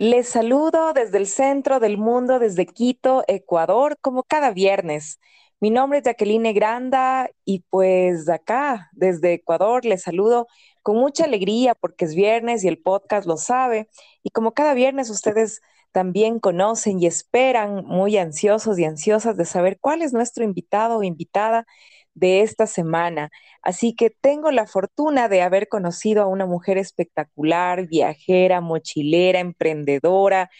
Les saludo desde el centro del mundo, desde Quito, Ecuador, como cada viernes. Mi nombre es Jacqueline Granda y pues acá, desde Ecuador, les saludo con mucha alegría porque es viernes y el podcast lo sabe. Y como cada viernes ustedes también conocen y esperan muy ansiosos y ansiosas de saber cuál es nuestro invitado o invitada de esta semana. Así que tengo la fortuna de haber conocido a una mujer espectacular, viajera, mochilera, emprendedora,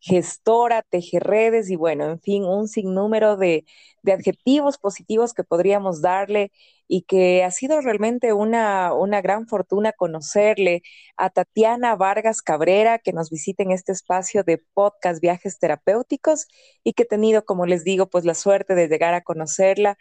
gestora, tejerredes y bueno, en fin, un sinnúmero de, de adjetivos positivos que podríamos darle y que ha sido realmente una, una gran fortuna conocerle a Tatiana Vargas Cabrera, que nos visita en este espacio de podcast Viajes Terapéuticos y que he tenido, como les digo, pues la suerte de llegar a conocerla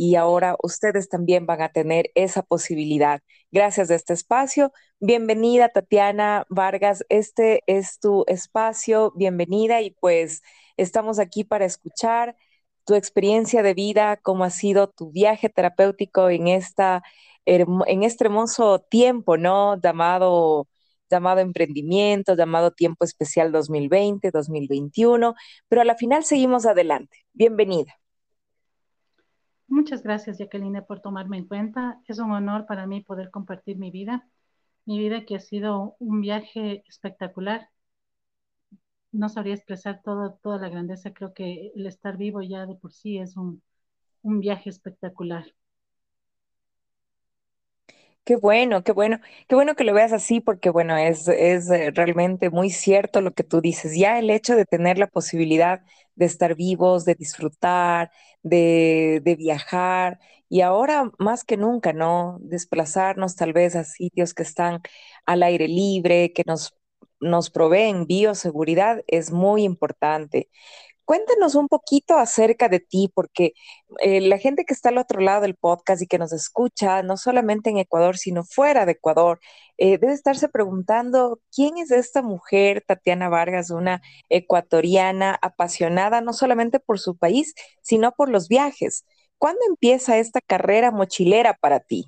y ahora ustedes también van a tener esa posibilidad. Gracias a este espacio. Bienvenida, Tatiana Vargas. Este es tu espacio. Bienvenida y pues estamos aquí para escuchar tu experiencia de vida, cómo ha sido tu viaje terapéutico en, esta, en este hermoso tiempo, ¿no? Llamado llamado emprendimiento, llamado tiempo especial 2020, 2021, pero a la final seguimos adelante. Bienvenida. Muchas gracias, Jacqueline, por tomarme en cuenta. Es un honor para mí poder compartir mi vida, mi vida que ha sido un viaje espectacular. No sabría expresar todo, toda la grandeza. Creo que el estar vivo ya de por sí es un, un viaje espectacular. Qué bueno, qué bueno, qué bueno que lo veas así, porque bueno, es, es eh, realmente muy cierto lo que tú dices. Ya el hecho de tener la posibilidad de estar vivos, de disfrutar, de, de viajar, y ahora más que nunca, ¿no? Desplazarnos tal vez a sitios que están al aire libre, que nos, nos proveen bioseguridad, es muy importante. Cuéntanos un poquito acerca de ti, porque eh, la gente que está al otro lado del podcast y que nos escucha, no solamente en Ecuador, sino fuera de Ecuador, eh, debe estarse preguntando, ¿quién es esta mujer, Tatiana Vargas, una ecuatoriana apasionada no solamente por su país, sino por los viajes? ¿Cuándo empieza esta carrera mochilera para ti?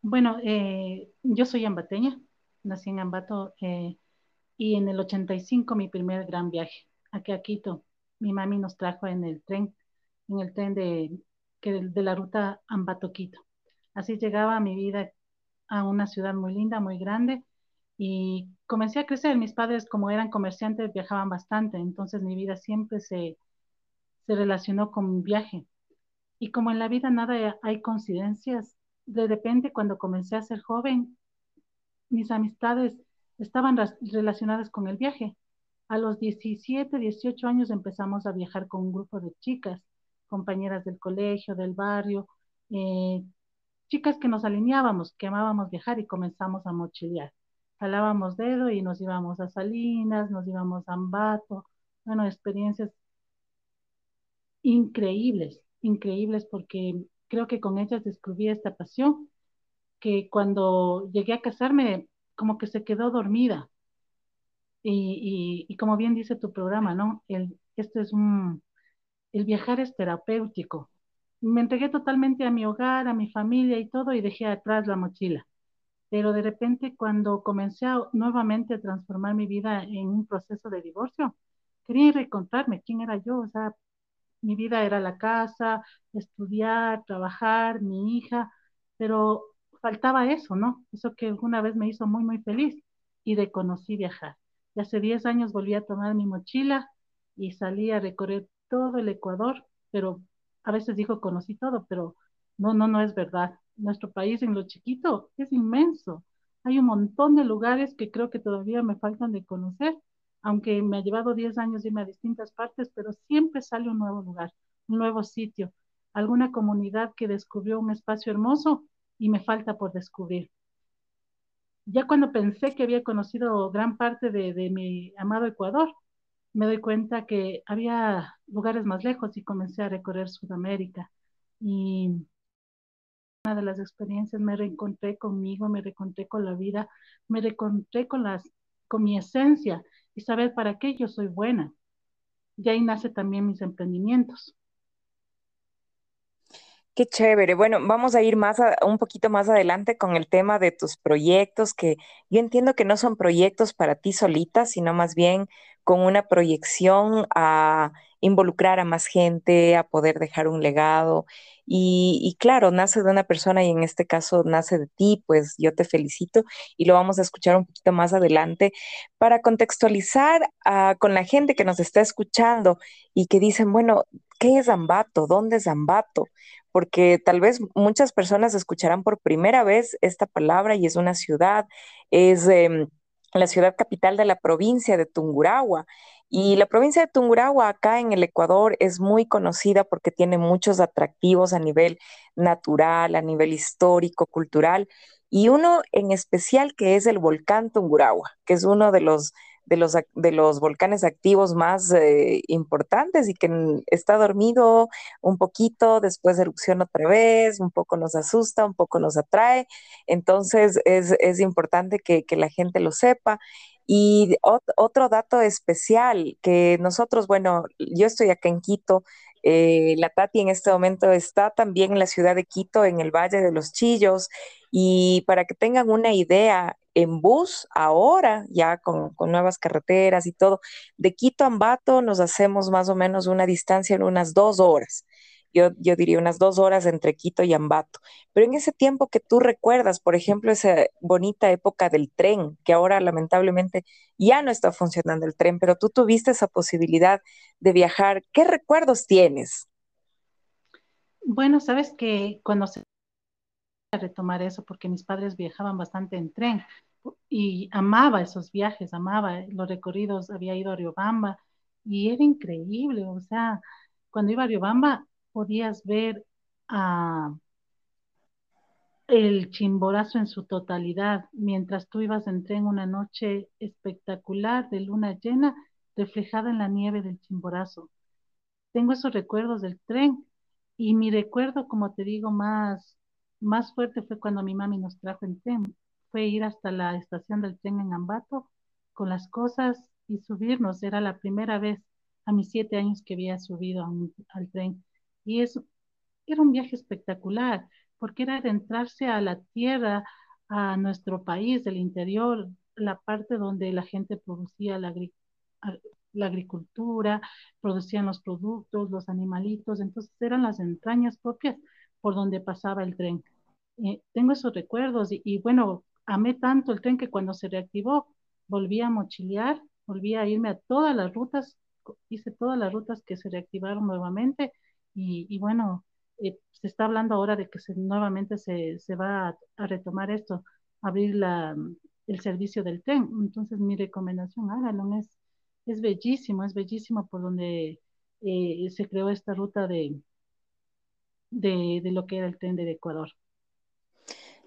Bueno, eh, yo soy ambateña, nací en Ambato y en el 85 mi primer gran viaje aquí a Quito. Mi mami nos trajo en el tren, en el tren de, que de, la ruta Ambato-Quito. Así llegaba mi vida a una ciudad muy linda, muy grande, y comencé a crecer. Mis padres, como eran comerciantes, viajaban bastante, entonces mi vida siempre se, se relacionó con un viaje. Y como en la vida nada hay coincidencias, de repente cuando comencé a ser joven, mis amistades estaban relacionadas con el viaje. A los 17, 18 años empezamos a viajar con un grupo de chicas, compañeras del colegio, del barrio, eh, chicas que nos alineábamos, que amábamos viajar y comenzamos a mochilear. Jalábamos dedo y nos íbamos a Salinas, nos íbamos a Ambato, bueno, experiencias increíbles, increíbles porque creo que con ellas descubrí esta pasión que cuando llegué a casarme como que se quedó dormida y, como bien dice tu programa, ¿no? El, esto es un, el viajar es terapéutico. Me entregué totalmente a mi hogar, a mi familia y todo y dejé atrás la mochila. Pero de repente cuando comencé nuevamente a transformar mi vida en un proceso de divorcio, quería reencontrarme quién era yo. O sea, mi vida era la casa, estudiar, trabajar, mi hija, pero faltaba eso, ¿no? Eso que alguna vez me hizo muy, muy feliz y de conocí viajar. Y hace 10 años volví a tomar mi mochila y salí a recorrer todo el Ecuador, pero a veces digo conocí todo, pero no, no, no es verdad. Nuestro país en lo chiquito es inmenso. Hay un montón de lugares que creo que todavía me faltan de conocer, aunque me ha llevado 10 años irme a distintas partes, pero siempre sale un nuevo lugar, un nuevo sitio, alguna comunidad que descubrió un espacio hermoso y me falta por descubrir ya cuando pensé que había conocido gran parte de, mi amado Ecuador, me doy cuenta que había lugares más lejos y comencé a recorrer Sudamérica. Y una de las experiencias me reencontré conmigo, me reencontré con la vida, me reencontré con, las, con mi esencia y saber para qué yo soy buena. Y ahí nace también mis emprendimientos. Qué chévere. Bueno, vamos a ir más a- un poquito más adelante con el tema de tus proyectos, que yo entiendo que no son proyectos para ti solita, sino más bien con una proyección a involucrar a más gente, a poder dejar un legado. Y, claro, nace de una persona y en este caso nace de ti, pues yo te felicito y lo vamos a escuchar un poquito más adelante para contextualizar ah, con la gente que nos está escuchando y que dicen, bueno, ¿qué es Ambato? ¿Dónde es Ambato? porque tal vez muchas personas escucharán por primera vez esta palabra y es una ciudad, es eh, la ciudad capital de la provincia de Tungurahua. Y la provincia de Tungurahua acá en el Ecuador es muy conocida porque tiene muchos atractivos a nivel natural, a nivel histórico, cultural, y uno en especial que es el volcán Tungurahua, que es uno de los de los, de los volcanes activos más eh, importantes y que está dormido un poquito, después erupciona otra vez, un poco nos asusta, un poco nos atrae. Entonces es, es importante que, que, la gente lo sepa. Y ot otro dato especial, que nosotros, bueno, yo estoy acá en Quito, eh, la Tati en este momento está también en la ciudad de Quito, en el Valle de los Chillos, y para que tengan una idea, en bus ahora, ya con, con, nuevas carreteras y todo, de Quito a Ambato nos hacemos más o menos una distancia en unas dos horas. Yo, yo, diría unas dos horas entre Quito y Ambato. Pero en ese tiempo que tú recuerdas, por ejemplo, esa bonita época del tren, que ahora lamentablemente ya no está funcionando el tren, pero tú tuviste esa posibilidad de viajar, ¿qué recuerdos tienes? Bueno, sabes que cuando se retomar eso porque mis padres viajaban bastante en tren y amaba esos viajes, amaba los recorridos, había ido a Riobamba y era increíble, o sea, cuando iba a Riobamba podías ver a el Chimborazo en su totalidad, mientras tú ibas en tren una noche espectacular de luna llena reflejada en la nieve del Chimborazo. Tengo esos recuerdos del tren y mi recuerdo, como te digo, más más fuerte fue cuando mi mami nos trajo en tren. Fue ir hasta la estación del tren en Ambato con las cosas y subirnos. Era la primera vez a mis siete años que había subido al tren. Y eso era un viaje espectacular, porque era adentrarse a la tierra, a nuestro país, del interior, la parte donde la gente producía la, la agricultura, producían los productos, los animalitos, entonces eran las entrañas propias por donde pasaba el tren. Eh, tengo esos recuerdos y, bueno, amé tanto el tren que cuando se reactivó volví a mochilear, volví a irme a todas las rutas, hice todas las rutas que se reactivaron nuevamente y, bueno, eh, se está hablando ahora de que se, nuevamente se, se va a, retomar esto, abrir la, el servicio del tren. Entonces mi recomendación, háganlo, es, es bellísimo, es bellísimo por donde eh, se creó esta ruta de, de, de, lo que era el tren del Ecuador.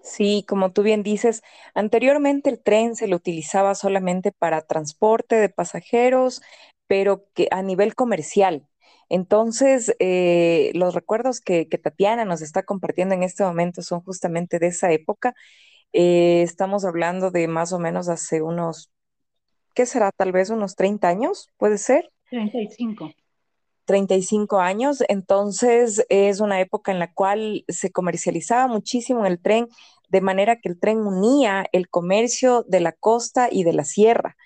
Sí, como tú bien dices, anteriormente el tren se lo utilizaba solamente para transporte de pasajeros, pero que a nivel comercial. Entonces, eh, los recuerdos que, que, Tatiana nos está compartiendo en este momento son justamente de esa época. Eh, estamos hablando de más o menos hace unos, ¿qué será? Tal vez unos 30 años, ¿puede ser? 35. 35 años, entonces es una época en la cual se comercializaba muchísimo el tren, de manera que el tren unía el comercio de la costa y de la sierra.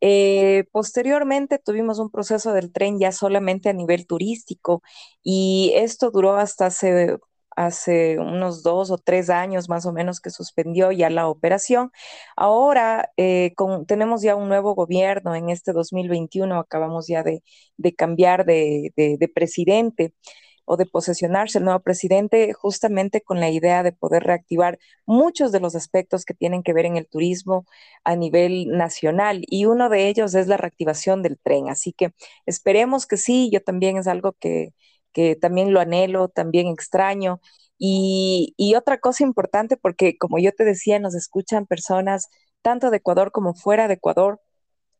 Eh, posteriormente tuvimos un proceso del tren ya solamente a nivel turístico y esto duró hasta hace, hace unos dos o tres años más o menos que suspendió ya la operación. Ahora eh, con, tenemos ya un nuevo gobierno en este 2021, acabamos ya de, de cambiar de, de, de presidente o de posesionarse el nuevo presidente justamente con la idea de poder reactivar muchos de los aspectos que tienen que ver en el turismo a nivel nacional y uno de ellos es la reactivación del tren. Así que esperemos que sí, yo también es algo que, que también lo anhelo, también extraño. Y, otra cosa importante, porque como yo te decía, nos escuchan personas tanto de Ecuador como fuera de Ecuador,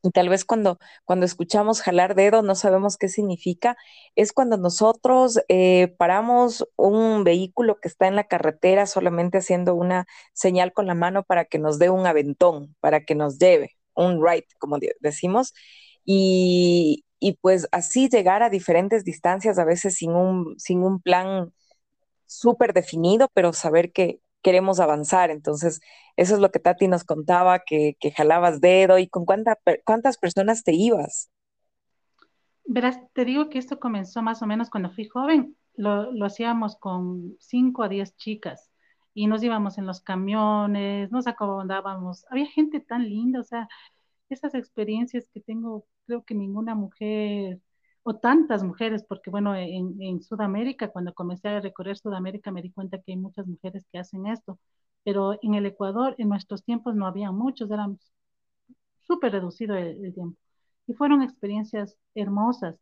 y tal vez cuando, cuando escuchamos jalar dedo no sabemos qué significa, es cuando nosotros eh, paramos un vehículo que está en la carretera solamente haciendo una señal con la mano para que nos dé un aventón, para que nos lleve, un ride, como decimos, y, y pues así llegar a diferentes distancias, a veces sin un, sin un plan súper definido, pero saber que queremos avanzar. Entonces, eso es lo que Tati nos contaba, que, jalabas dedo y con cuánta, cuántas personas te ibas. Verás, te digo que esto comenzó más o menos cuando fui joven. Lo, lo hacíamos con 5 a 10 chicas y nos íbamos en los camiones, nos acomodábamos. Había gente tan linda, o sea, esas experiencias que tengo, creo que ninguna mujer o tantas mujeres, porque bueno, en, Sudamérica, cuando comencé a recorrer Sudamérica, me di cuenta que hay muchas mujeres que hacen esto, pero en el Ecuador, en nuestros tiempos no había muchos, era súper reducido el, el, tiempo. Y fueron experiencias hermosas.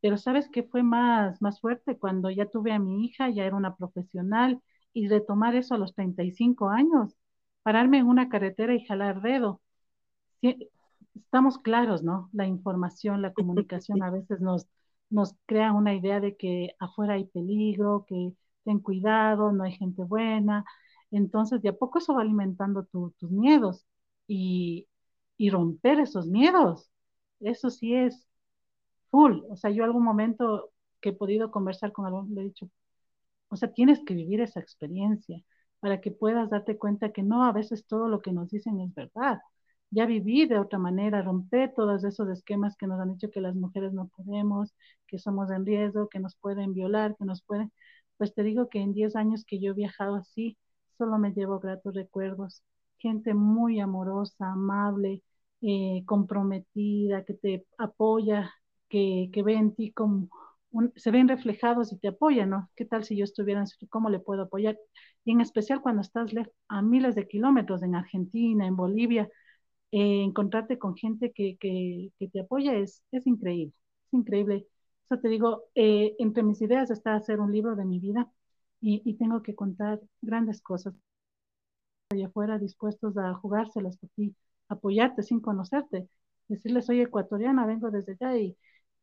Pero ¿sabes qué fue más, más fuerte? Cuando ya tuve a mi hija, ya era una profesional, y retomar eso a los 35 años, pararme en una carretera y jalar dedo. Estamos claros, ¿no? La información, la comunicación a veces nos, nos crea una idea de que afuera hay peligro, que ten cuidado, no hay gente buena. Entonces, de a poco eso va alimentando tu, tus miedos y, y romper esos miedos. Eso sí es full. O sea, yo algún momento que he podido conversar con algún, le he dicho, o sea, tienes que vivir esa experiencia para que puedas darte cuenta que no, a veces todo lo que nos dicen es verdad. Ya viví de otra manera, romper todos esos esquemas que nos han dicho que las mujeres no podemos, que somos en riesgo, que nos pueden violar, que nos pueden... Pues te digo que en 10 años que yo he viajado así, solo me llevo gratos recuerdos. Gente muy amorosa, amable, eh, comprometida, que te apoya, que, que ve en ti como se ven reflejados y te apoyan, ¿no? ¿Qué tal si yo estuviera, en, cómo le puedo apoyar? Y en especial cuando estás a miles de kilómetros en Argentina, en Bolivia, eh, encontrarte con gente que, que, te apoya es, es increíble, es increíble. Eso te digo, eh, entre mis ideas está hacer un libro de mi vida y, y tengo que contar grandes cosas. Allá afuera dispuestos a jugárselas por ti, apoyarte sin conocerte, decirles, soy ecuatoriana, vengo desde allá y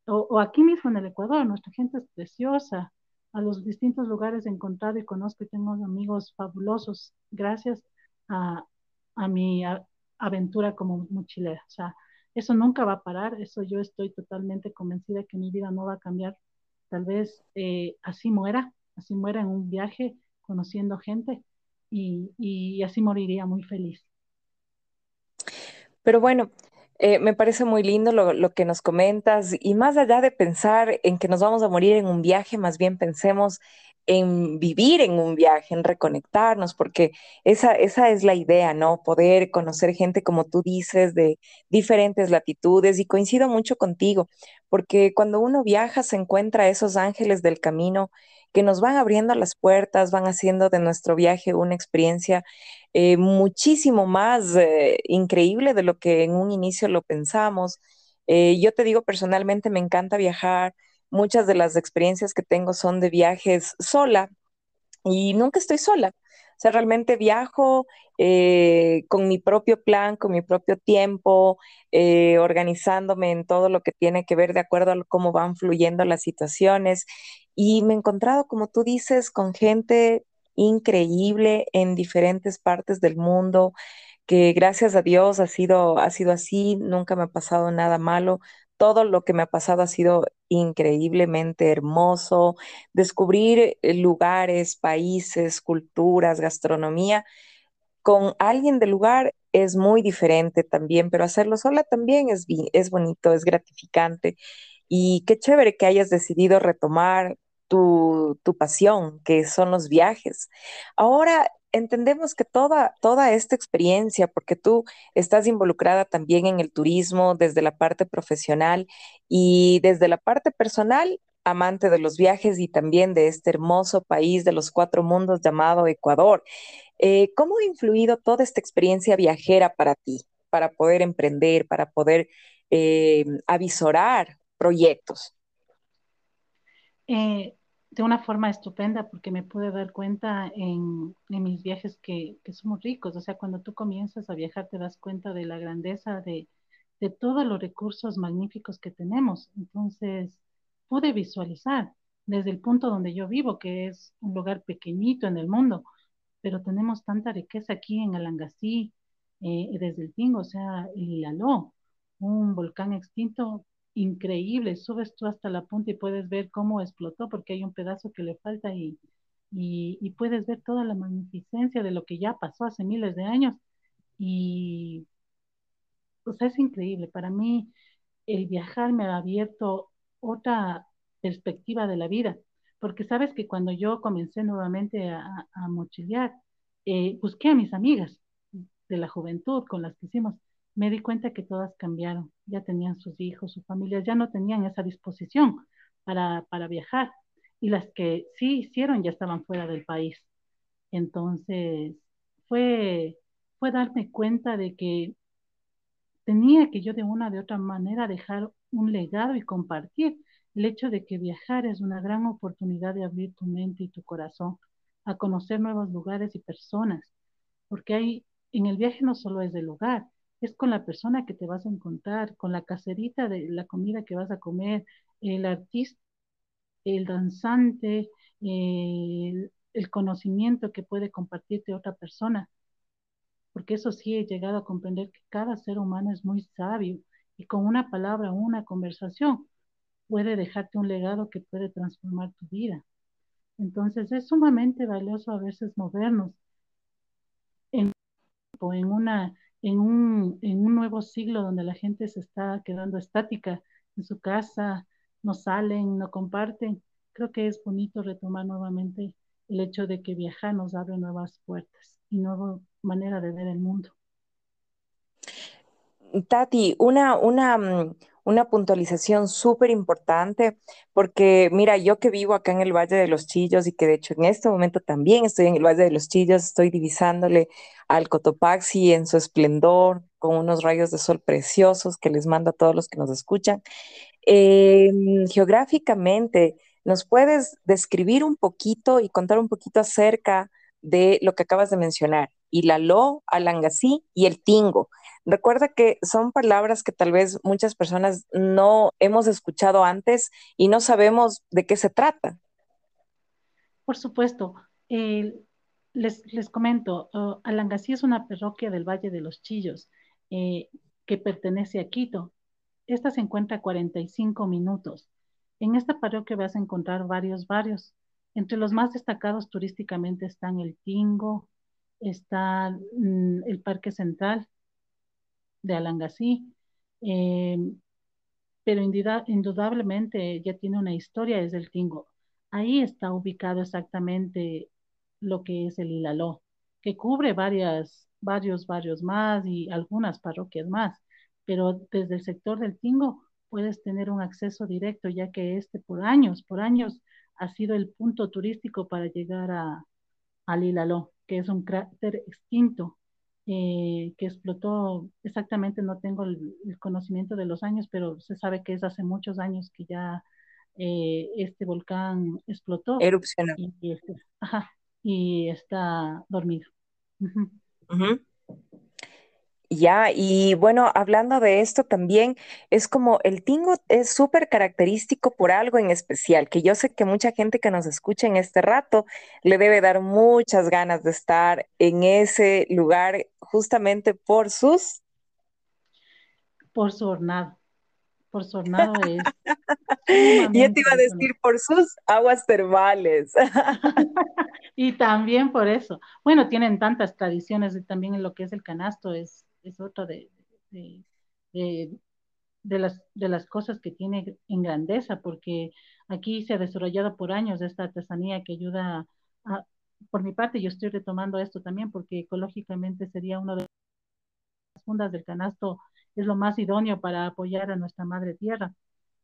o, o, aquí mismo en el Ecuador, nuestra gente es preciosa, a los distintos lugares he encontrado y conozco y tengo amigos fabulosos gracias a, a mi aventura como mochilera. O sea, eso nunca va a parar, eso yo estoy totalmente convencida que mi vida no va a cambiar. Tal vez eh, así muera, así muera en un viaje conociendo gente y, y así moriría muy feliz. Pero bueno, eh, me parece muy lindo lo, lo, que nos comentas y más allá de pensar en que nos vamos a morir en un viaje, más bien pensemos en vivir en un viaje, en reconectarnos, porque esa, esa es la idea, ¿no? Poder conocer gente, como tú dices, de diferentes latitudes y coincido mucho contigo, porque cuando uno viaja se encuentra esos ángeles del camino que nos van abriendo las puertas, van haciendo de nuestro viaje una experiencia eh, muchísimo más eh, increíble de lo que en un inicio lo pensamos. Eh, yo te digo, personalmente me encanta viajar. Muchas de las experiencias que tengo son de viajes sola y nunca estoy sola. O sea, realmente viajo eh, con mi propio plan, con mi propio tiempo, eh, organizándome en todo lo que tiene que ver de acuerdo a cómo van fluyendo las situaciones. Y me he encontrado, como tú dices, con gente increíble en diferentes partes del mundo, que gracias a Dios ha sido, ha sido así, nunca me ha pasado nada malo. Todo lo que me ha pasado ha sido increíblemente hermoso. Descubrir eh, lugares, países, culturas, gastronomía con alguien del lugar es muy diferente también, pero hacerlo sola también es, es bonito, es gratificante. Y qué chévere que hayas decidido retomar tu, tu pasión, que son los viajes. Ahora entendemos que toda, toda esta experiencia, porque tú estás involucrada también en el turismo desde la parte profesional y desde la parte personal, amante de los viajes y también de este hermoso país de los cuatro mundos llamado Ecuador. Eh, ¿Cómo ha influido toda esta experiencia viajera para ti, para poder emprender, para poder eh, avisorar proyectos? Eh, de una forma estupenda porque me pude dar cuenta en, en mis viajes que, que, somos ricos. O sea, cuando tú comienzas a viajar te das cuenta de la grandeza de, de todos los recursos magníficos que tenemos. Entonces, pude visualizar desde el punto donde yo vivo, que es un lugar pequeñito en el mundo, pero tenemos tanta riqueza aquí en Alangasí, eh, desde el Tingo, o sea, el Laló, un volcán extinto increíble. Subes tú hasta la punta y puedes ver cómo explotó porque hay un pedazo que le falta y, y, puedes ver toda la magnificencia de lo que ya pasó hace miles de años. Y, sea, es increíble. Para mí, el viajar me ha abierto otra perspectiva de la vida, porque sabes que cuando yo comencé nuevamente a, mochilear, eh, busqué a mis amigas de la juventud con las que hicimos, me di cuenta que todas cambiaron, ya tenían sus hijos, sus familias, ya no tenían esa disposición para, para viajar. Y las que sí hicieron ya estaban fuera del país. Entonces, fue, fue darme cuenta de que tenía que yo de una de otra manera dejar un legado y compartir el hecho de que viajar es una gran oportunidad de abrir tu mente y tu corazón a conocer nuevos lugares y personas, porque hay, en el viaje no solo es el lugar, es con la persona que te vas a encontrar, con la caserita de la comida que vas a comer, el artista el danzante, el, conocimiento que puede compartirte otra persona. Porque eso sí he llegado a comprender que cada ser humano es muy sabio y con una palabra, una conversación, puede dejarte un legado que puede transformar tu vida. Entonces es sumamente valioso a veces movernos en, en, una, en, un, en un nuevo siglo donde la gente se está quedando estática en su casa, no salen, no comparten. Creo que es bonito retomar nuevamente el hecho de que viajar nos abre nuevas puertas y nueva manera de ver el mundo. Tati, una, una, mm, una puntualización súper importante, porque mira, yo que vivo acá en el Valle de los Chillos y que de hecho en este momento también estoy en el Valle de los Chillos, estoy divisándole al Cotopaxi en su esplendor, con unos rayos de sol preciosos que les mando a todos los que nos escuchan. Eh, geográficamente, ¿nos puedes describir un poquito y contar un poquito acerca de lo que acabas de mencionar? Ilaló, Alangasí y el Tingo. Recuerda que son palabras que tal vez muchas personas no hemos escuchado antes y no sabemos de qué se trata. Por supuesto. les, comento, uh, Alangasí es una parroquia del Valle de los Chillos eh, que pertenece a Quito esta se encuentra a 45 minutos. En esta parroquia vas a encontrar varios barrios. Entre los más destacados turísticamente están el Tingo, está mm, el Parque Central de Alangasí, eh, pero indudablemente ya tiene una historia, es el Tingo. Ahí está ubicado exactamente lo que es el Hilaló, que cubre varias, varios barrios más y algunas parroquias más pero desde el sector del Tingo puedes tener un acceso directo, ya que este por años, por años ha sido el punto turístico para llegar a, a Lilaló, que es un cráter extinto eh, que explotó, exactamente no tengo el, conocimiento de los años, pero se sabe que es hace muchos años que ya eh, este volcán explotó. Erupcionó. Y, este, y está dormido. Ya, y bueno, hablando de esto también, es como el tingo es súper característico por algo en especial, que yo sé que mucha gente que nos escucha en este rato le debe dar muchas ganas de estar en ese lugar justamente por sus... Por su hornado. Por su hornado es... yo te iba a decir por sus aguas termales. y también por eso. Bueno, tienen tantas tradiciones y también en lo que es el canasto es es otra de, de, las, de las cosas que tiene en grandeza, porque aquí se ha desarrollado por años esta artesanía que ayuda a, por mi parte, yo estoy retomando esto también porque ecológicamente sería una de las fundas del canasto, es lo más idóneo para apoyar a nuestra madre tierra.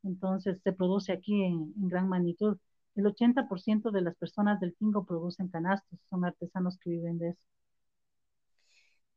Entonces se produce aquí en, en gran magnitud. El 80% de las personas del Tingo producen canastos, son artesanos que viven de eso.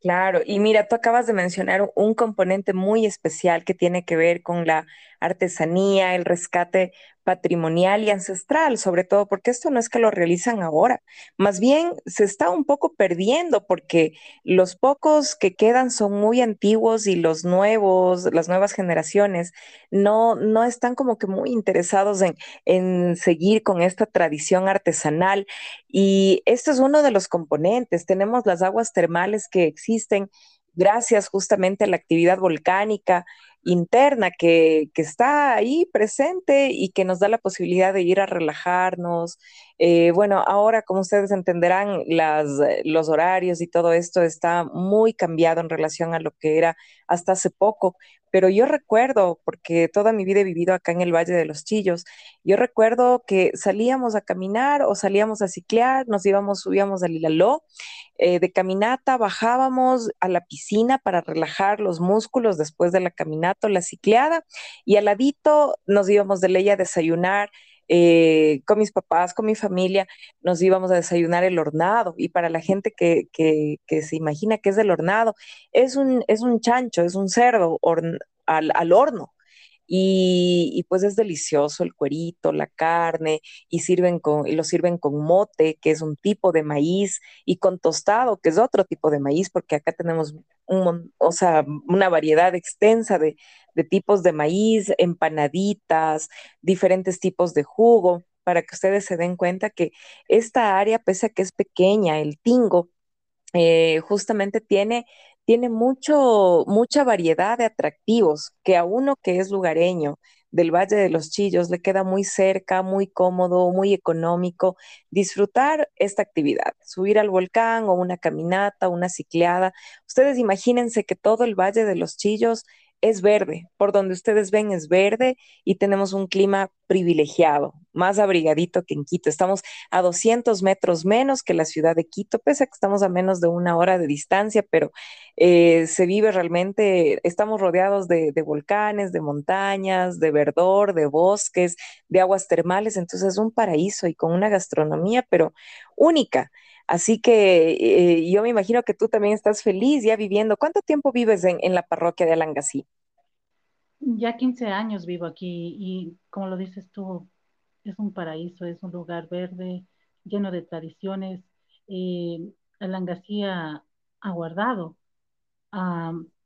Claro, y mira, tú acabas de mencionar un componente muy especial que tiene que ver con la artesanía, el rescate patrimonial y ancestral, sobre todo porque esto no es que lo realizan ahora, más bien se está un poco perdiendo porque los pocos que quedan son muy antiguos y los nuevos, las nuevas generaciones, no, no están como que muy interesados en, en seguir con esta tradición artesanal. Y esto es uno de los componentes. Tenemos las aguas termales que existen gracias justamente a la actividad volcánica interna que, está ahí presente y que nos da la posibilidad de ir a relajarnos, Eh, bueno, ahora, como ustedes entenderán, las, los horarios y todo esto está muy cambiado en relación a lo que era hasta hace poco, pero yo recuerdo, porque toda mi vida he vivido acá en el Valle de los Chillos, yo recuerdo que salíamos a caminar o salíamos a ciclear, nos íbamos, subíamos al Ilaló, eh, de caminata bajábamos a la piscina para relajar los músculos después de la caminata la cicleada, y al ladito nos íbamos de ley a desayunar eh, con mis papás, con mi familia, nos íbamos a desayunar el hornado. Y para la gente que, que, que se imagina que es el hornado, es un, es un chancho, es un cerdo al, al horno. Y, pues es delicioso el cuerito, la carne, y sirven con, y lo sirven con mote, que es un tipo de maíz, y con tostado, que es otro tipo de maíz, porque acá tenemos un, o sea, una variedad extensa de, de tipos de maíz, empanaditas, diferentes tipos de jugo, para que ustedes se den cuenta que esta área, pese a que es pequeña, el Tingo, eh, justamente tiene tiene mucho, mucha variedad de atractivos que a uno que es lugareño del Valle de los Chillos le queda muy cerca, muy cómodo, muy económico disfrutar esta actividad, subir al volcán o una caminata, una cicleada. Ustedes imagínense que todo el Valle de los Chillos es verde, por donde ustedes ven es verde y tenemos un clima privilegiado, más abrigadito que en Quito. Estamos a 200 metros menos que la ciudad de Quito, pese a que estamos a menos de una hora de distancia, pero eh, se vive realmente, estamos rodeados de, de, volcanes, de montañas, de verdor, de bosques, de aguas termales, entonces es un paraíso y con una gastronomía, pero única. Así que eh, yo me imagino que tú también estás feliz ya viviendo. ¿Cuánto tiempo vives en, la parroquia de Alangasí? Ya 15 años vivo aquí y como lo dices tú, es un paraíso, es un lugar verde, lleno de tradiciones. Eh, Alangasí ha, guardado,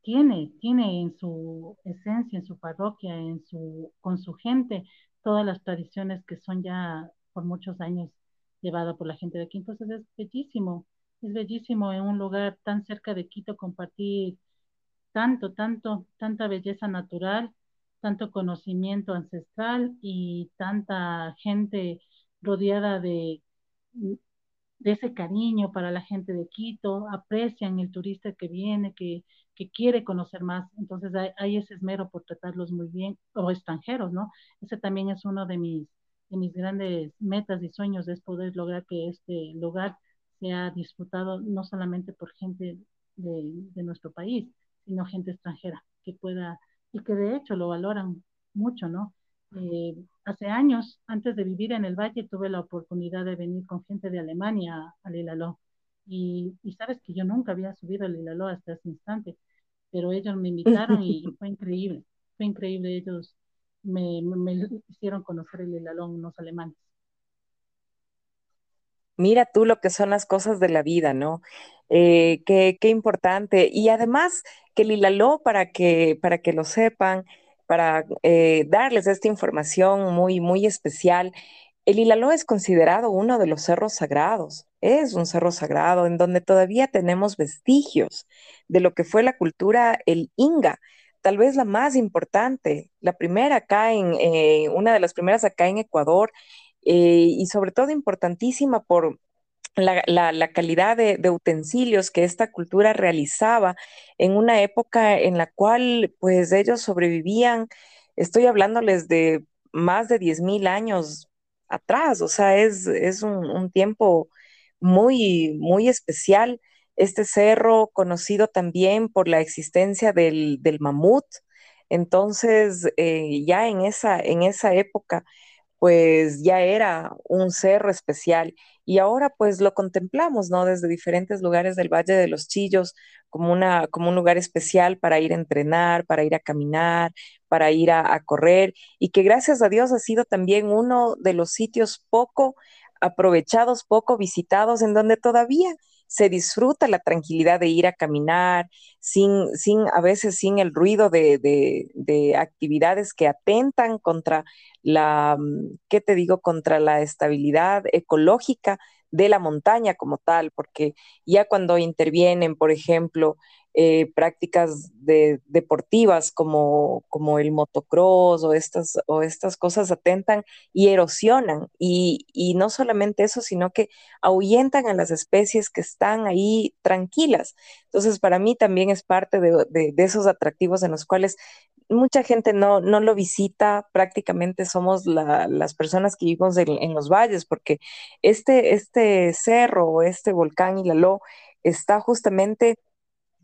tiene, tiene en su esencia, en su parroquia, en su, con su gente, todas las tradiciones que son ya por muchos años llevada por la gente de aquí. Entonces es bellísimo, es bellísimo en un lugar tan cerca de Quito compartir tanto, tanto, tanta belleza natural, tanto conocimiento ancestral y tanta gente rodeada de, ese cariño para la gente de Quito, aprecian el turista que viene, que, quiere conocer más, entonces hay, ese esmero por tratarlos muy bien, o extranjeros, ¿no? Ese también es uno de mis, de mis grandes metas y sueños es poder lograr que este lugar sea disfrutado no solamente por gente de, de nuestro país, sino gente extranjera que pueda, y que de hecho lo valoran mucho, ¿no? Eh, hace años, antes de vivir en el Valle, tuve la oportunidad de venir con gente de Alemania al Ilaló. Y, y sabes que yo nunca había subido al Ilaló hasta ese instante, pero ellos me invitaron y fue increíble, fue increíble. Ellos me, me hicieron conocer el Ilalón unos alemanes. Mira tú lo que son las cosas de la vida, ¿no? Eh, qué, qué, importante. Y además que el Ilaló, para que, para que lo sepan, para eh, darles esta información muy, muy especial, el Ilaló es considerado uno de los cerros sagrados. Es un cerro sagrado en donde todavía tenemos vestigios de lo que fue la cultura el Inga tal vez la más importante, la primera acá en, eh, una de las primeras acá en Ecuador, eh, y sobre todo importantísima por la, calidad de, de, utensilios que esta cultura realizaba en una época en la cual pues ellos sobrevivían, estoy hablándoles de más de 10.000 años atrás, o sea, es, es un, un tiempo muy, muy especial este cerro conocido también por la existencia del, del mamut. Entonces, eh, ya en esa, en esa época, pues ya era un cerro especial y ahora pues lo contemplamos, ¿no? Desde diferentes lugares del Valle de los Chillos como, una, como un lugar especial para ir a entrenar, para ir a caminar, para ir a, a correr y que gracias a Dios ha sido también uno de los sitios poco aprovechados, poco visitados, en donde todavía se disfruta la tranquilidad de ir a caminar, sin, sin a veces sin el ruido de, de, de actividades que atentan contra la, mm, ¿qué te digo?, contra la estabilidad ecológica de la montaña como tal, porque ya cuando intervienen, por ejemplo, eh, prácticas de, deportivas como, como el motocross o estas, o estas cosas atentan y erosionan. Y, y, no solamente eso, sino que ahuyentan a las especies que están ahí tranquilas. Entonces, para mí también es parte de, de esos atractivos en los cuales mucha gente no, no lo visita, prácticamente somos la, las personas que vivimos en, los valles, porque este, este cerro este volcán Hilaló está justamente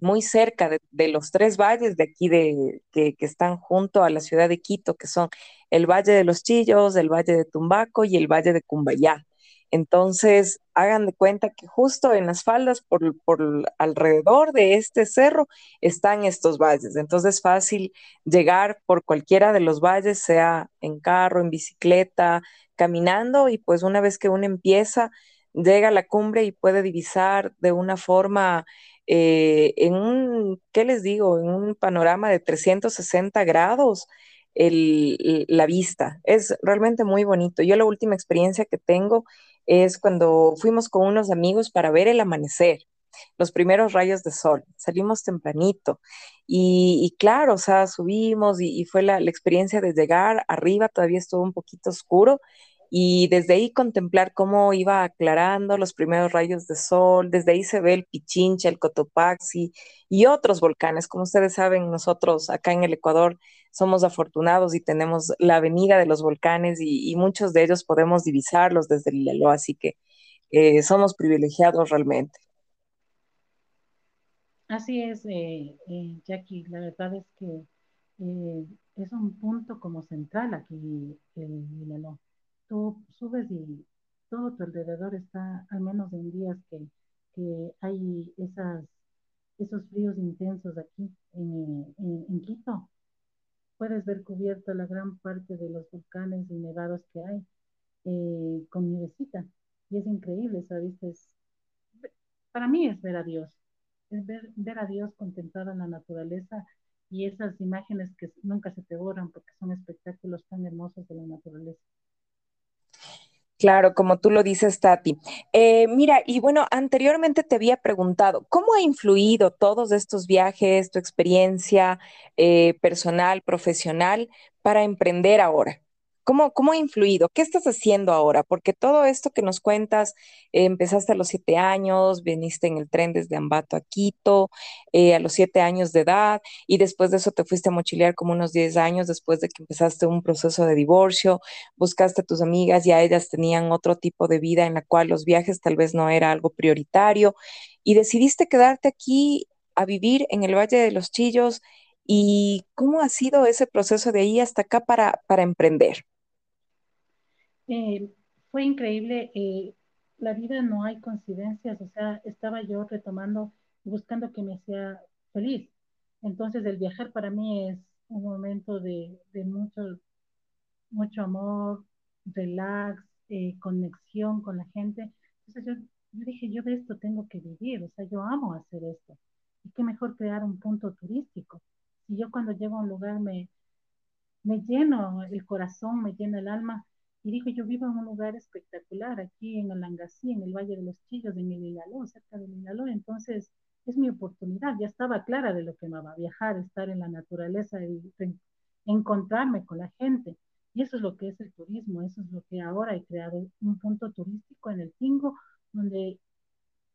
muy cerca de, de, los tres valles de aquí de, que, que, están junto a la ciudad de Quito, que son el Valle de los Chillos, el Valle de Tumbaco y el Valle de Cumbayá. Entonces, hagan de cuenta que justo en las faldas, por, alrededor de este cerro, están estos valles. Entonces, es fácil llegar por cualquiera de los valles, sea en carro, en bicicleta, caminando, y pues una vez que uno empieza, llega a la cumbre y puede divisar de una forma, eh, en un, ¿qué les digo? En un panorama de 360 grados. El, la vista es realmente muy bonito. Yo la última experiencia que tengo es cuando fuimos con unos amigos para ver el amanecer, los primeros rayos de sol. Salimos tempranito y, claro, o sea, subimos y, y fue la, la, experiencia de llegar arriba, todavía estuvo un poquito oscuro y desde ahí contemplar cómo iba aclarando los primeros rayos de sol, desde ahí se ve el Pichincha, el Cotopaxi y otros volcanes. Como ustedes saben, nosotros acá en el Ecuador somos afortunados y tenemos la avenida de los volcanes y, muchos de ellos podemos divisarlos desde el Lelo, así que eh, somos privilegiados realmente. Así es, eh, eh, Jackie, la verdad es que eh, es un punto como central aquí el Lelo tú subes y todo tu alrededor está, al menos en días que, hay esos fríos intensos aquí en, Quito, puedes ver cubierta la gran parte de los volcanes y nevados que hay eh, con nievecita. Y es increíble, ¿sabes? Es, para mí es ver a Dios, es ver, ver a Dios contemplado en la naturaleza y esas imágenes que nunca se te borran porque son espectáculos tan hermosos de la naturaleza. Claro, como tú lo dices, Tati. Eh, mira, y bueno, anteriormente te había preguntado, ¿cómo ha influido todos estos viajes, tu experiencia eh, personal, profesional, para emprender ahora? ¿Cómo, ¿Cómo ha influido? ¿Qué estás haciendo ahora? Porque todo esto que nos cuentas, eh, empezaste a los siete años, viniste en el tren desde Ambato a Quito, eh, a los siete años de edad, y después de eso te fuiste a mochilear como unos diez años después de que empezaste un proceso de divorcio, buscaste a tus amigas, ya ellas tenían otro tipo de vida en la cual los viajes tal vez no era algo prioritario, y decidiste quedarte aquí a vivir en el Valle de los Chillos. ¿Y cómo ha sido ese proceso de ahí hasta acá para, para emprender? Eh, fue increíble. Eh, la vida no hay coincidencias, o sea, estaba yo retomando, buscando que me hacía feliz. Entonces, el viajar para mí es un momento de, de mucho, mucho amor, relax, eh, conexión con la gente. Entonces, yo, yo dije, yo de esto tengo que vivir, o sea, yo amo hacer esto. Y qué mejor crear un punto turístico. Si yo cuando llego a un lugar me, me lleno el corazón, me llena el alma, y dijo, yo vivo en un lugar espectacular, aquí en Alangasí, en el Valle de los Chillos, en el cerca del Hilaló. Entonces, es mi oportunidad. Ya estaba clara de lo que me va a viajar, estar en la naturaleza y encontrarme con la gente. Y eso es lo que es el turismo, eso es lo que ahora he creado, un punto turístico en el Tingo, donde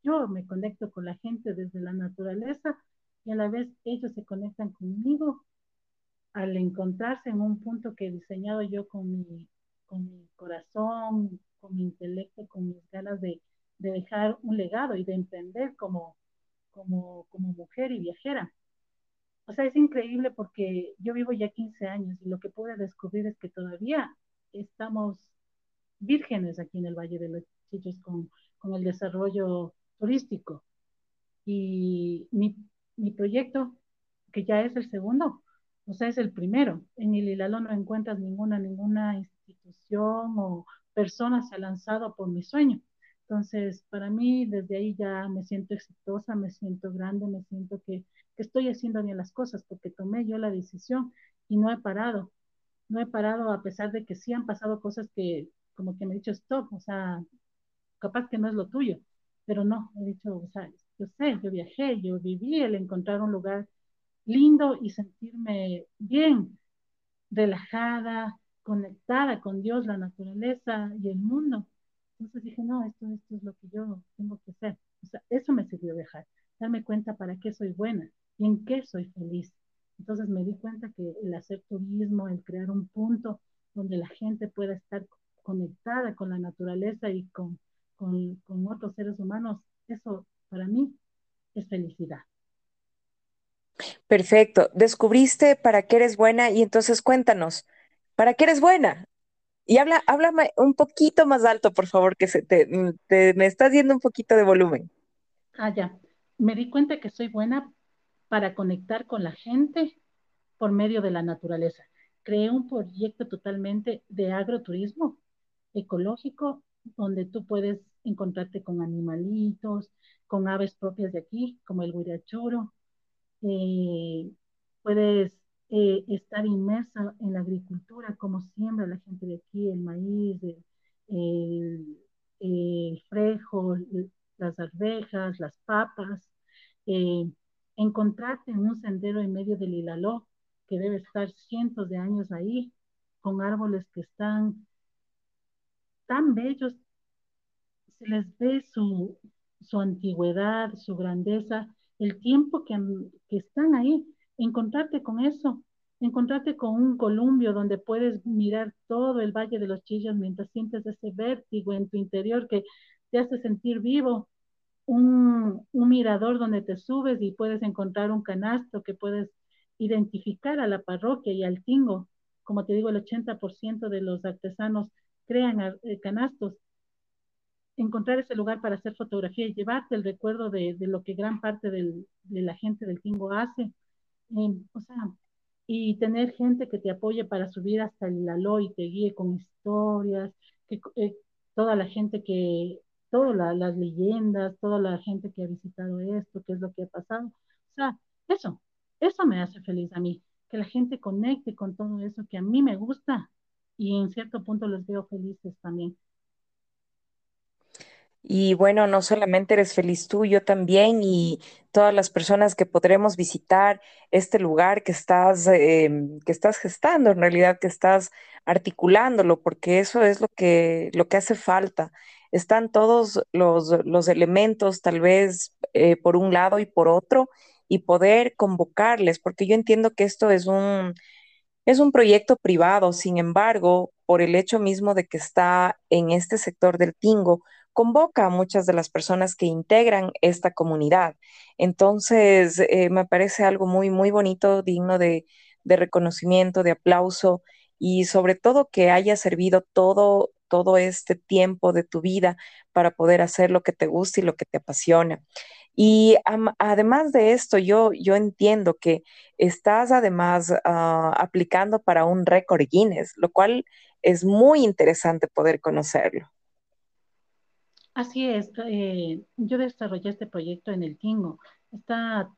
yo me conecto con la gente desde la naturaleza y a la vez ellos se conectan conmigo al encontrarse en un punto que he diseñado yo con mi con mi corazón, con mi intelecto, con mis ganas de, de dejar un legado y de emprender como, como, como mujer y viajera. O sea, es increíble porque yo vivo ya 15 años y lo que pude descubrir es que todavía estamos vírgenes aquí en el Valle de los Chillos con, con el desarrollo turístico. Y mi, mi proyecto, que ya es el segundo, o sea, es el primero. En el no encuentras ninguna, ninguna institución o persona se ha lanzado por mi sueño. Entonces, para mí, desde ahí ya me siento exitosa, me siento grande, me siento que, que estoy haciendo bien las cosas porque tomé yo la decisión y no he parado. No he parado a pesar de que sí han pasado cosas que como que me he dicho stop, o sea, capaz que no es lo tuyo, pero no, he dicho, o sea, yo sé, yo viajé, yo viví el encontrar un lugar lindo y sentirme bien, relajada, conectada con Dios, la naturaleza y el mundo. Entonces dije, no, esto, esto es lo que yo tengo que hacer. O sea, eso me sirvió viajar, darme cuenta para qué soy buena y en qué soy feliz. Entonces me di cuenta que el hacer turismo, el crear un punto donde la gente pueda estar conectada con la naturaleza y con, con, con otros seres humanos, eso para mí es felicidad. Perfecto. Descubriste para qué eres buena y entonces cuéntanos, ¿para qué eres buena? Y habla, háblame un poquito más alto, por favor, que se te, te, me estás yendo un poquito de volumen. Ah, ya. Me di cuenta que soy buena para conectar con la gente por medio de la naturaleza. Creé un proyecto totalmente de agroturismo ecológico donde tú puedes encontrarte con animalitos, con aves propias de aquí, como el huirachoro. Eh, puedes eh, estar inmersa en la agricultura, como siembra la gente de aquí, el maíz, el, el, las arvejas, las papas. Eh, encontrarte en un sendero en medio del Hilaló, que debe estar cientos de años ahí, con árboles que están tan bellos, se les ve su, su antigüedad, su grandeza, el tiempo que, que están ahí, encontrarte con eso, encontrarte con un columpio donde puedes mirar todo el Valle de los Chillos mientras sientes ese vértigo en tu interior que te hace sentir vivo, un, un, mirador donde te subes y puedes encontrar un canasto que puedes identificar a la parroquia y al tingo. Como te digo, el 80% de los artesanos crean eh, canastos. Encontrar ese lugar para hacer fotografía y llevarte el recuerdo de, de lo que gran parte del, de la gente del tingo hace. O sea, y tener gente que te apoye para subir hasta el Lalo y te guíe con historias, que eh, toda la gente que todas las leyendas, toda la gente que ha visitado esto, qué es lo que ha pasado. O sea, eso, eso me hace feliz a mí, que la gente conecte con todo eso que a mí me gusta y en cierto punto les veo felices también. Y bueno, no solamente eres feliz tú, yo también y todas las personas que podremos visitar este lugar que estás, eh, que estás gestando, en realidad que estás articulándolo, porque eso es lo que, lo que hace falta. Están todos los, los elementos, tal vez eh, por un lado y por otro, y poder convocarles, porque yo entiendo que esto es un, es un proyecto privado, sin embargo, por el hecho mismo de que está en este sector del Tingo, convoca a muchas de las personas que integran esta comunidad. Entonces, eh, me parece algo muy, muy bonito, digno de, de, reconocimiento, de aplauso y sobre todo que haya servido todo, todo este tiempo de tu vida para poder hacer lo que te gusta y lo que te apasiona. Y además de esto, yo, yo entiendo que estás además uh, aplicando para un récord Guinness, lo cual es muy interesante poder conocerlo. Así es, eh, yo desarrollé este proyecto en el Tingo. Está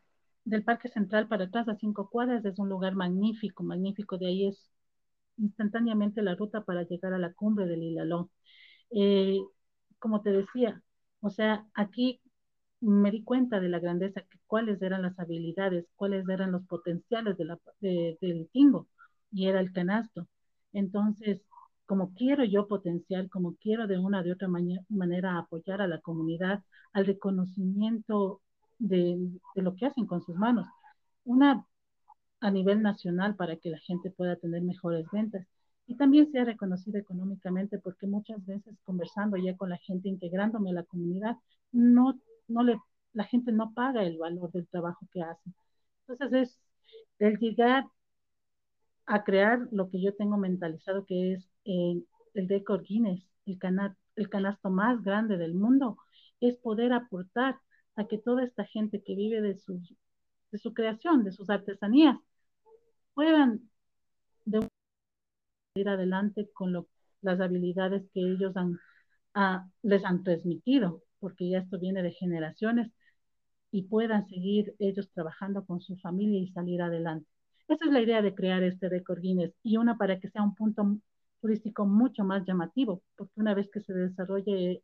del Parque Central para atrás a cinco cuadras, es un lugar magnífico, magnífico. De ahí es instantáneamente la ruta para llegar a la cumbre del Hilalón. Eh, como te decía, o sea, aquí me di cuenta de la grandeza, cuáles eran las habilidades, cuáles eran los potenciales del Tingo, y era el canasto. Entonces, como quiero yo potenciar, como quiero de una de otra manera apoyar a la comunidad al reconocimiento de, de, lo que hacen con sus manos. Una a nivel nacional para que la gente pueda tener mejores ventas y también sea reconocido económicamente porque muchas veces conversando ya con la gente, integrándome a la comunidad, no, no le, la gente no paga el valor del trabajo que hacen. Entonces es el llegar a crear lo que yo tengo mentalizado que es eh, el récord Guinness, el, cana el canasto más grande del mundo, es poder aportar a que toda esta gente que vive de, sus, de su creación, de sus artesanías, puedan ir adelante con las habilidades que ellos les han transmitido, porque ya esto viene de generaciones, y puedan seguir ellos trabajando con su familia y salir adelante. Esa es la idea de crear este récord Guinness y una para que sea un punto turístico mucho más llamativo, porque una vez que se desarrolle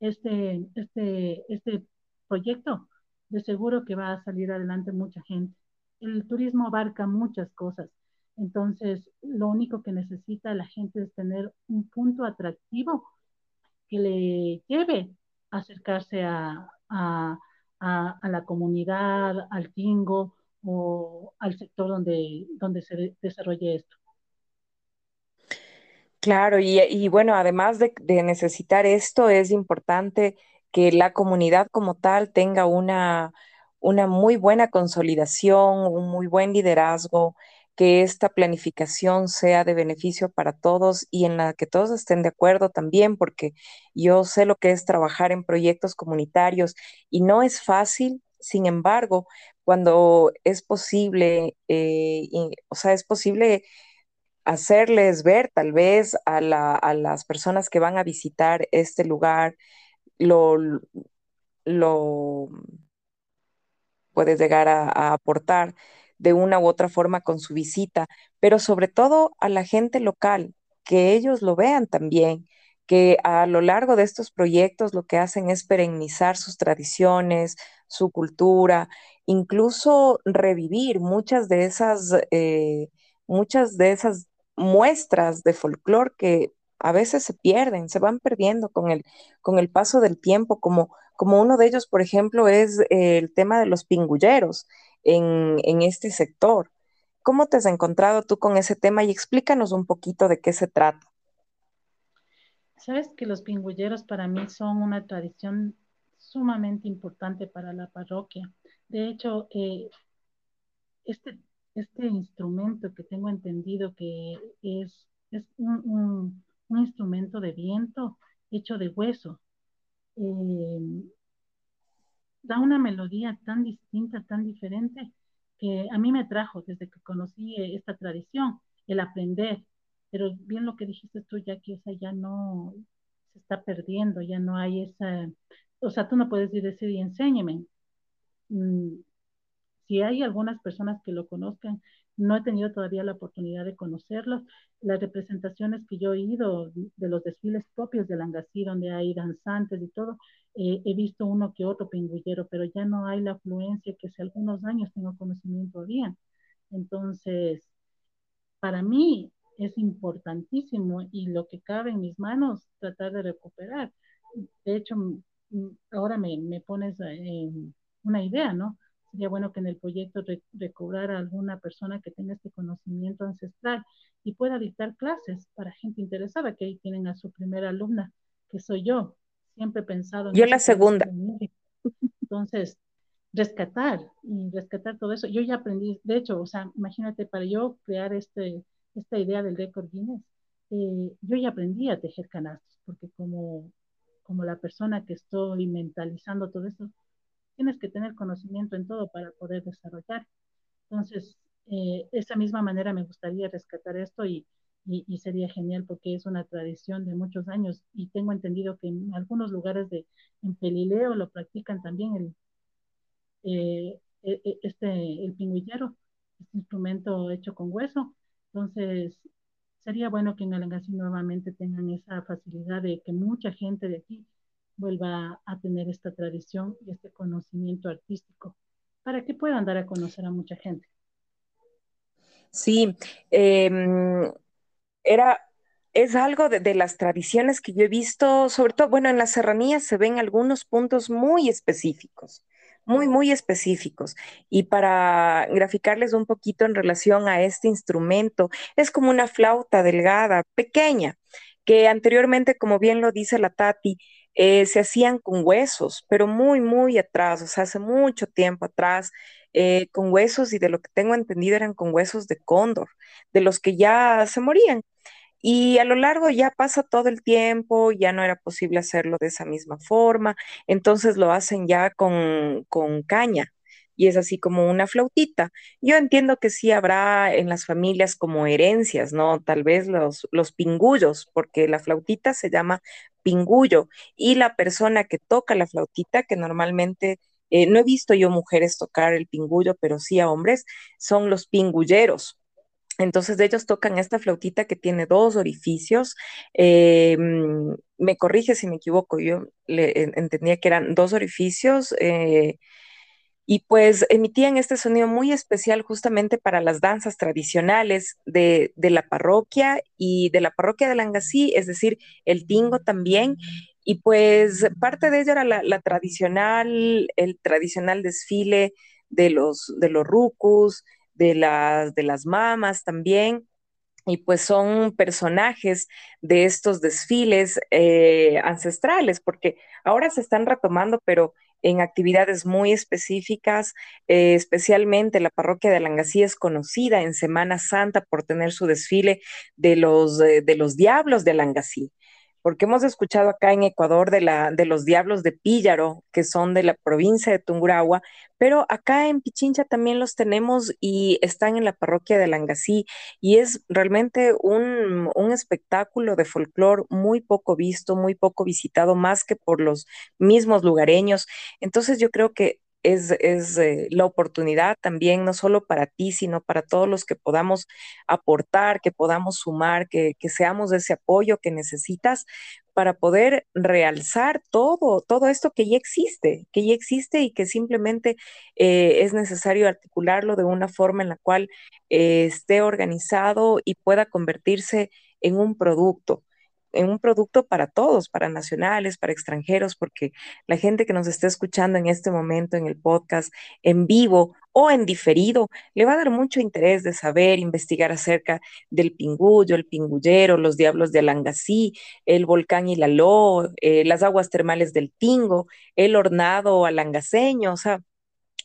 este, este, este proyecto, de seguro que va a salir adelante mucha gente. El turismo abarca muchas cosas. Entonces, lo único que necesita la gente es tener un punto atractivo que le lleve a acercarse a, a, a, a la comunidad, al tingo o al sector donde, donde se desarrolle esto. Claro, y, y bueno, además de, de necesitar esto, es importante que la comunidad como tal tenga una, una muy buena consolidación, un muy buen liderazgo, que esta planificación sea de beneficio para todos y en la que todos estén de acuerdo también, porque yo sé lo que es trabajar en proyectos comunitarios y no es fácil, sin embargo, cuando es posible, eh, y- o sea, es posible hacerles ver tal vez a la- a las personas que van a visitar este lugar lo, lo puedes llegar a, a aportar de una u otra forma con su visita, pero sobre todo a la gente local, que ellos lo vean también, que a lo largo de estos proyectos lo que hacen es perennizar sus tradiciones, su cultura, incluso revivir muchas de esas, eh, muchas de esas muestras de folclore que a veces se pierden, se van perdiendo con el, con el paso del tiempo, como como uno de ellos, por ejemplo, es el tema de los pingulleros en, en este sector. ¿Cómo te has encontrado tú con ese tema? Y explícanos un poquito de qué se trata. Sabes que los pingüilleros para mí son una tradición sumamente importante para la parroquia. De hecho, eh, este, este instrumento que tengo entendido que es, es un, un- un instrumento de viento hecho de hueso, eh, da una melodía tan distinta, tan diferente, que a mí me trajo desde que conocí eh, esta tradición, el aprender. Pero bien lo que dijiste tú, ya que esa ya no se está perdiendo, ya no hay esa, o sea, tú no puedes ir decir y enséñeme. Mm, si hay algunas personas que lo conozcan, no he tenido todavía la oportunidad de conocerlos. Las representaciones que yo he ido de los desfiles propios de Langasí, donde hay danzantes y todo, eh, he visto uno que otro pingüillero, pero ya no hay la afluencia que hace algunos años tengo conocimiento había. Entonces, para mí es importantísimo y lo que cabe en mis manos, tratar de recuperar. De hecho, ahora me, me pones eh, una idea, ¿no? Sería bueno que en el proyecto re- recobrara alguna persona que tenga este conocimiento ancestral y pueda dictar clases para gente interesada, que ahí tienen a su primera alumna, que soy yo. Siempre he pensado en Yo la segunda. Entonces, rescatar y rescatar todo eso. Yo ya aprendí, de hecho, o sea, imagínate, para yo crear este, esta idea del récord Guinness, eh, yo ya aprendí a tejer canastos, porque como, como la persona que estoy mentalizando todo esto, tienes que tener conocimiento en todo para poder desarrollar. Entonces, eh, esa misma manera me gustaría rescatar esto y, y, sería genial porque es una tradición de muchos años y tengo entendido que en algunos lugares de en Pelileo lo practican también el, eh, e, e, este, el pingüillero, este instrumento hecho con hueso. Entonces, sería bueno que en Alangasí nuevamente tengan esa facilidad de que mucha gente de aquí vuelva a tener esta tradición y este conocimiento artístico para que puedan dar a conocer a mucha gente. Sí, em, era, es algo de, de las tradiciones que yo he visto, sobre todo, bueno, en las serranías se ven algunos puntos muy específicos, muy, muy específicos. Y para graficarles un poquito en relación a este instrumento, es como una flauta delgada, pequeña, que anteriormente, como bien lo dice la Tati, eh, se hacían con huesos, pero muy, muy atrás, o sea, hace mucho tiempo atrás, eh, con huesos y de lo que tengo entendido eran con huesos de cóndor, de los que ya se morían. Y a lo largo ya pasa todo el tiempo, ya no era posible hacerlo de esa misma forma, entonces lo hacen ya con, con caña y es así como una flautita. Yo entiendo que sí habrá en las familias como herencias, ¿no? Tal vez los, los pingullos, porque la flautita se llama pingullo y la persona que toca la flautita, que normalmente... eh, no he visto yo mujeres tocar el pingullo, pero sí a hombres, son los pingulleros Entonces ellos tocan esta flautita que tiene dos orificios. Eh, me corrige si me equivoco, yo le, entendía que eran dos orificios. Eh, y pues emitían este sonido muy especial justamente para las danzas tradicionales de, de la parroquia y de la parroquia de Langasí, es decir, el tingo también. Y pues parte de ello era la, la tradicional, el tradicional desfile de los, de los rucus, de las, de las mamas también y pues son personajes de estos desfiles eh, ancestrales, porque ahora se están retomando, pero en actividades muy específicas, eh, especialmente la parroquia de Langasí es conocida en Semana Santa por tener su desfile de los, eh, de los diablos de Langasí porque hemos escuchado acá en Ecuador de, la, de los diablos de Píllaro, que son de la provincia de Tungurahua, pero acá en Pichincha también los tenemos y están en la parroquia de Langasí, y es realmente un, un espectáculo de folclore muy poco visto, muy poco visitado, más que por los mismos lugareños. Entonces yo creo que es, es eh, la oportunidad también, no solo para ti, sino para todos los que podamos aportar, que podamos sumar, que, que seamos ese apoyo que necesitas para poder realzar todo, todo esto que ya existe, que ya existe y que simplemente eh, es necesario articularlo de una forma en la cual eh, esté organizado y pueda convertirse en un producto en un producto para todos, para nacionales, para extranjeros, porque la gente que nos está escuchando en este momento en el podcast, en vivo o en diferido, le va a dar mucho interés de saber, investigar acerca del pingullo, el pingullero, los diablos de Alangasí, el volcán Hilaló, eh, las aguas termales del Tingo, el hornado alangaseño, o sea,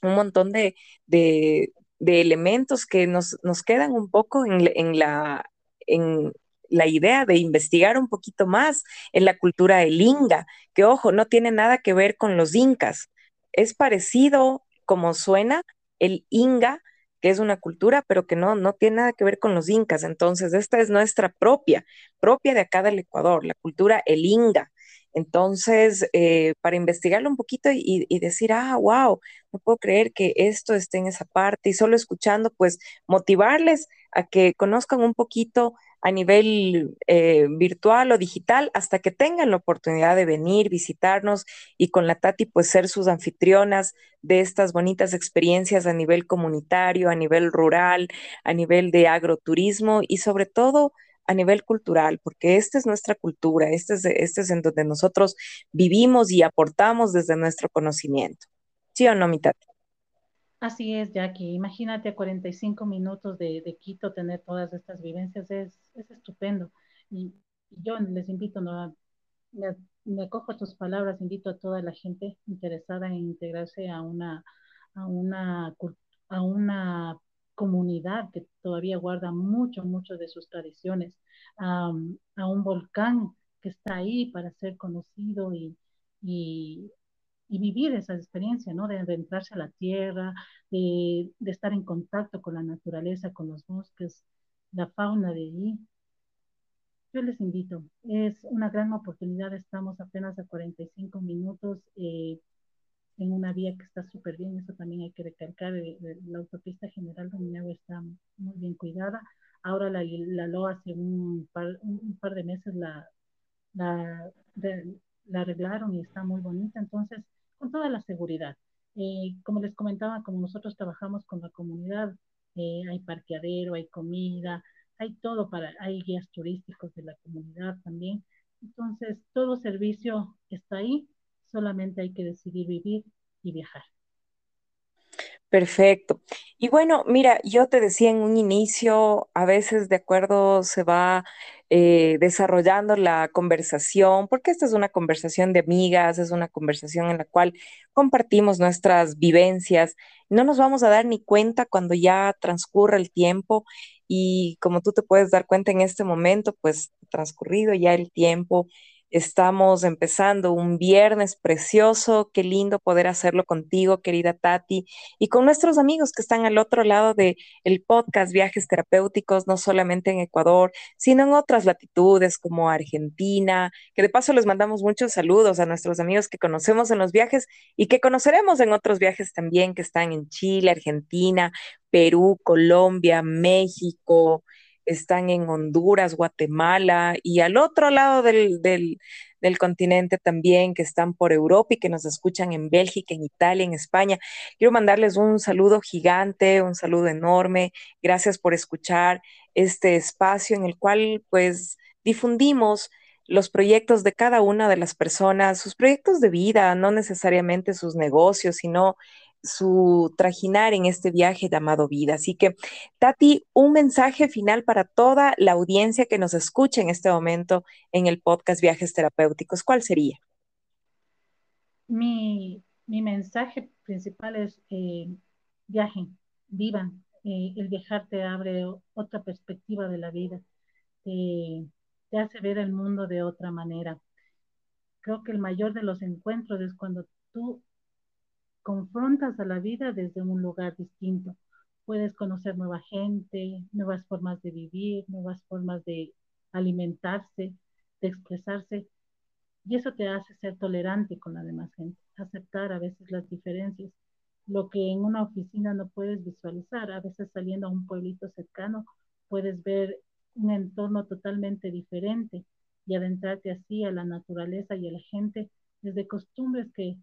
un montón de, de, de elementos que nos, nos, quedan un poco en, en la... En, la idea de investigar un poquito más en la cultura del Inga, que ojo, no tiene nada que ver con los incas. Es parecido como suena el Inga, que es una cultura, pero que no, no tiene nada que ver con los incas. Entonces, esta es nuestra propia, propia de acá del Ecuador, la cultura el Inga. Entonces, eh, para investigarlo un poquito y, y, decir, ah, wow, no puedo creer que esto esté en esa parte y solo escuchando, pues motivarles a que conozcan un poquito a nivel eh, virtual o digital hasta que tengan la oportunidad de venir, visitarnos y con la Tati pues ser sus anfitrionas de estas bonitas experiencias a nivel comunitario, a nivel rural, a nivel de agroturismo y sobre todo a nivel cultural, porque esta es nuestra cultura, este es, este es en donde nosotros vivimos y aportamos desde nuestro conocimiento. ¿Sí o no, mi Tati? Así es, Jackie. Imagínate a 45 minutos de, Quito tener todas estas vivencias, es, es estupendo. Y, yo les invito, ¿no? me, me acojo a tus palabras, invito a toda la gente interesada en integrarse a una, a una, a una comunidad que todavía guarda mucho, mucho de sus tradiciones, a, a un volcán que está ahí para ser conocido y, y y vivir esa experiencia, ¿no? De adentrarse a la tierra, de, de, estar en contacto con la naturaleza, con los bosques, la fauna de allí. Yo les invito, es una gran oportunidad, estamos apenas a 45 minutos eh, en una vía que está súper bien, eso también hay que recalcar, eh, la autopista general de Minagua está muy bien cuidada, ahora la, la LOA hace un par, un par de meses la, la, de, la arreglaron y está muy bonita, entonces con toda la seguridad. Eh, como les comentaba, como nosotros trabajamos con la comunidad, eh, hay parqueadero, hay comida, hay todo para, hay guías turísticos de la comunidad también. Entonces, todo servicio está ahí, solamente hay que decidir vivir y viajar. Perfecto. Y bueno, mira, yo te decía en un inicio, a veces de acuerdo se va eh, desarrollando la conversación, porque esta es una conversación de amigas, es una conversación en la cual compartimos nuestras vivencias. No nos vamos a dar ni cuenta cuando ya transcurre el tiempo y como tú te puedes dar cuenta en este momento, pues transcurrido ya el tiempo Estamos empezando un viernes precioso. Qué lindo poder hacerlo contigo, querida Tati, y con nuestros amigos que están al otro lado del el podcast Viajes Terapéuticos, no solamente en Ecuador, sino en otras latitudes como Argentina, que de paso les mandamos muchos saludos a nuestros amigos que conocemos en los viajes y que conoceremos en otros viajes también, que están en Chile, Argentina, Perú, Colombia, México están en Honduras, Guatemala y al otro lado del, del, continente también, que están por Europa y que nos escuchan en Bélgica, en Italia, en España. Quiero mandarles un saludo gigante, un saludo enorme. Gracias por escuchar este espacio en el cual pues difundimos los proyectos de cada una de las personas, sus proyectos de vida, no necesariamente sus negocios, sino su trajinar en este viaje llamado vida. Así que, Tati, un mensaje final para toda la audiencia que nos escucha en este momento en el podcast Viajes Terapéuticos. ¿Cuál sería? Mi, mensaje principal es eh, viajen, vivan. Eh, el viajar te abre otra perspectiva de la vida, te hace ver el mundo de otra manera. Creo que el mayor de los encuentros es cuando tú confrontas a la vida desde un lugar distinto. Puedes conocer nueva gente, nuevas formas de vivir, nuevas formas de alimentarse, de expresarse. Y eso te hace ser tolerante con la demás gente, aceptar a veces las diferencias, lo que en una oficina no puedes visualizar. A veces saliendo a un pueblito cercano puedes ver un entorno totalmente diferente y adentrarte así a la naturaleza y a la gente desde costumbres que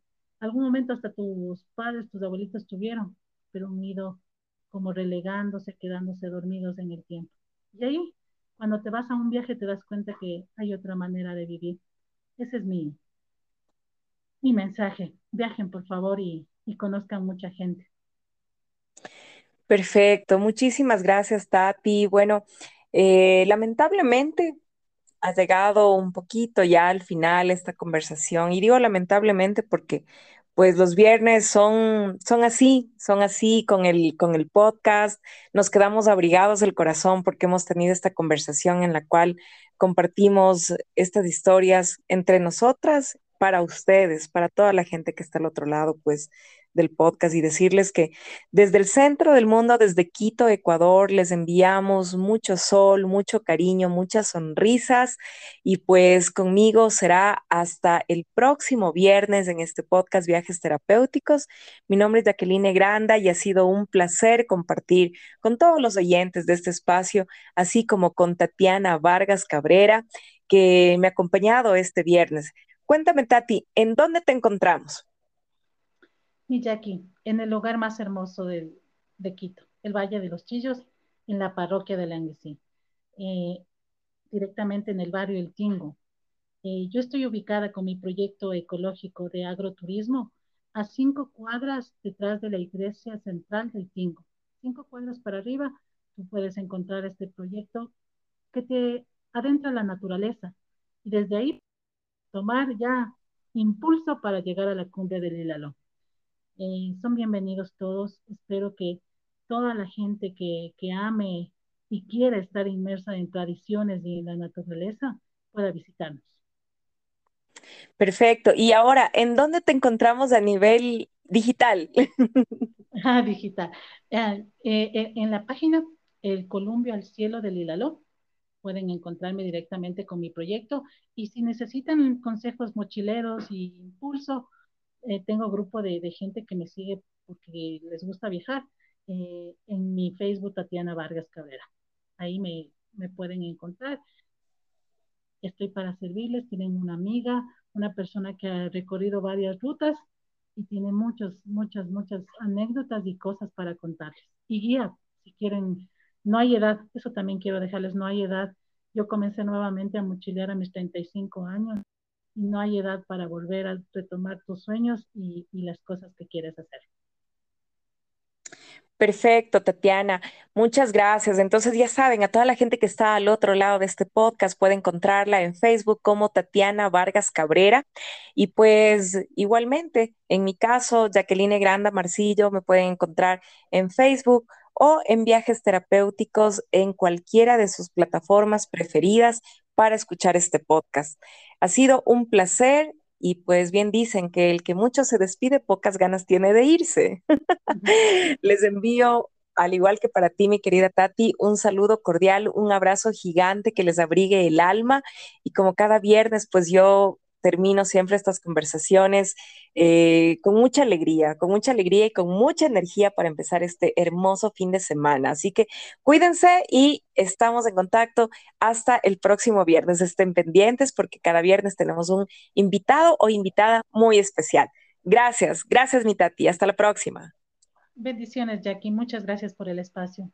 algún momento hasta tus padres, tus abuelitos tuvieron, pero han ido como relegándose, quedándose dormidos en el tiempo. Y ahí, cuando te vas a un viaje, te das cuenta que hay otra manera de vivir. Ese es mi, mi mensaje. Viajen, por favor, y, y conozcan mucha gente. Perfecto, muchísimas gracias, Tati. Bueno, eh, lamentablemente ha llegado un poquito ya al final esta conversación y digo lamentablemente porque pues los viernes son, son así, son así con el, con el podcast, nos quedamos abrigados el corazón porque hemos tenido esta conversación en la cual compartimos estas historias entre nosotras para ustedes, para toda la gente que está al otro lado, pues del podcast y decirles que desde el centro del mundo, desde Quito, Ecuador, les enviamos mucho sol, mucho cariño, muchas sonrisas y pues conmigo será hasta el próximo viernes en este podcast Viajes Terapéuticos. Mi nombre es Jacqueline Granda y ha sido un placer compartir con todos los oyentes de este espacio, así como con Tatiana Vargas Cabrera, que me ha acompañado este viernes. Cuéntame, Tati, ¿en dónde te encontramos? Mi Jackie, en el lugar más hermoso de, Quito, el Valle de los Chillos, en la parroquia de Languesí, eh, directamente en el barrio El Tingo. Eh, yo estoy ubicada con mi proyecto ecológico de agroturismo a cinco cuadras detrás de la iglesia central del Tingo. Cinco cuadras para arriba, tú puedes encontrar este proyecto que te adentra la naturaleza y desde ahí tomar ya impulso para llegar a la cumbre del Hilalón. Eh, son bienvenidos todos. Espero que toda la gente que, que ame y quiera estar inmersa en tradiciones y en la naturaleza pueda visitarnos. Perfecto. Y ahora, ¿en dónde te encontramos a nivel digital? ah, digital. Eh, eh, en la página El Columbio al Cielo del Hilaló pueden encontrarme directamente con mi proyecto y si necesitan consejos mochileros y impulso, eh, tengo grupo de, gente que me sigue porque les gusta viajar. Eh, en mi Facebook, Tatiana Vargas Cabrera. Ahí me, me pueden encontrar. Estoy para servirles. Tienen una amiga, una persona que ha recorrido varias rutas y tiene muchos, muchas, muchas anécdotas y cosas para contarles. Y guía, si quieren, no hay edad, eso también quiero dejarles, no hay edad. Yo comencé nuevamente a mochilear a mis 35 años no hay edad para volver a retomar tus sueños y, las cosas que quieres hacer. Perfecto, Tatiana. Muchas gracias. Entonces, ya saben, a toda la gente que está al otro lado de este podcast puede encontrarla en Facebook como Tatiana Vargas Cabrera. Y pues igualmente, en mi caso, Jacqueline Granda Marcillo, me pueden encontrar en Facebook o en viajes terapéuticos en cualquiera de sus plataformas preferidas para escuchar este podcast. Ha sido un placer y pues bien dicen que el que mucho se despide, pocas ganas tiene de irse. Les envío, al igual que para ti, mi querida Tati, un saludo cordial, un abrazo gigante que les abrigue el alma y como cada viernes, pues yo termino siempre estas conversaciones eh, con mucha alegría, con mucha alegría y con mucha energía para empezar este hermoso fin de semana. Así que cuídense y estamos en contacto hasta el próximo viernes. Estén pendientes porque cada viernes tenemos un invitado o invitada muy especial. Gracias, gracias mi Tati. Hasta la próxima. Bendiciones, Jackie. Muchas gracias por el espacio.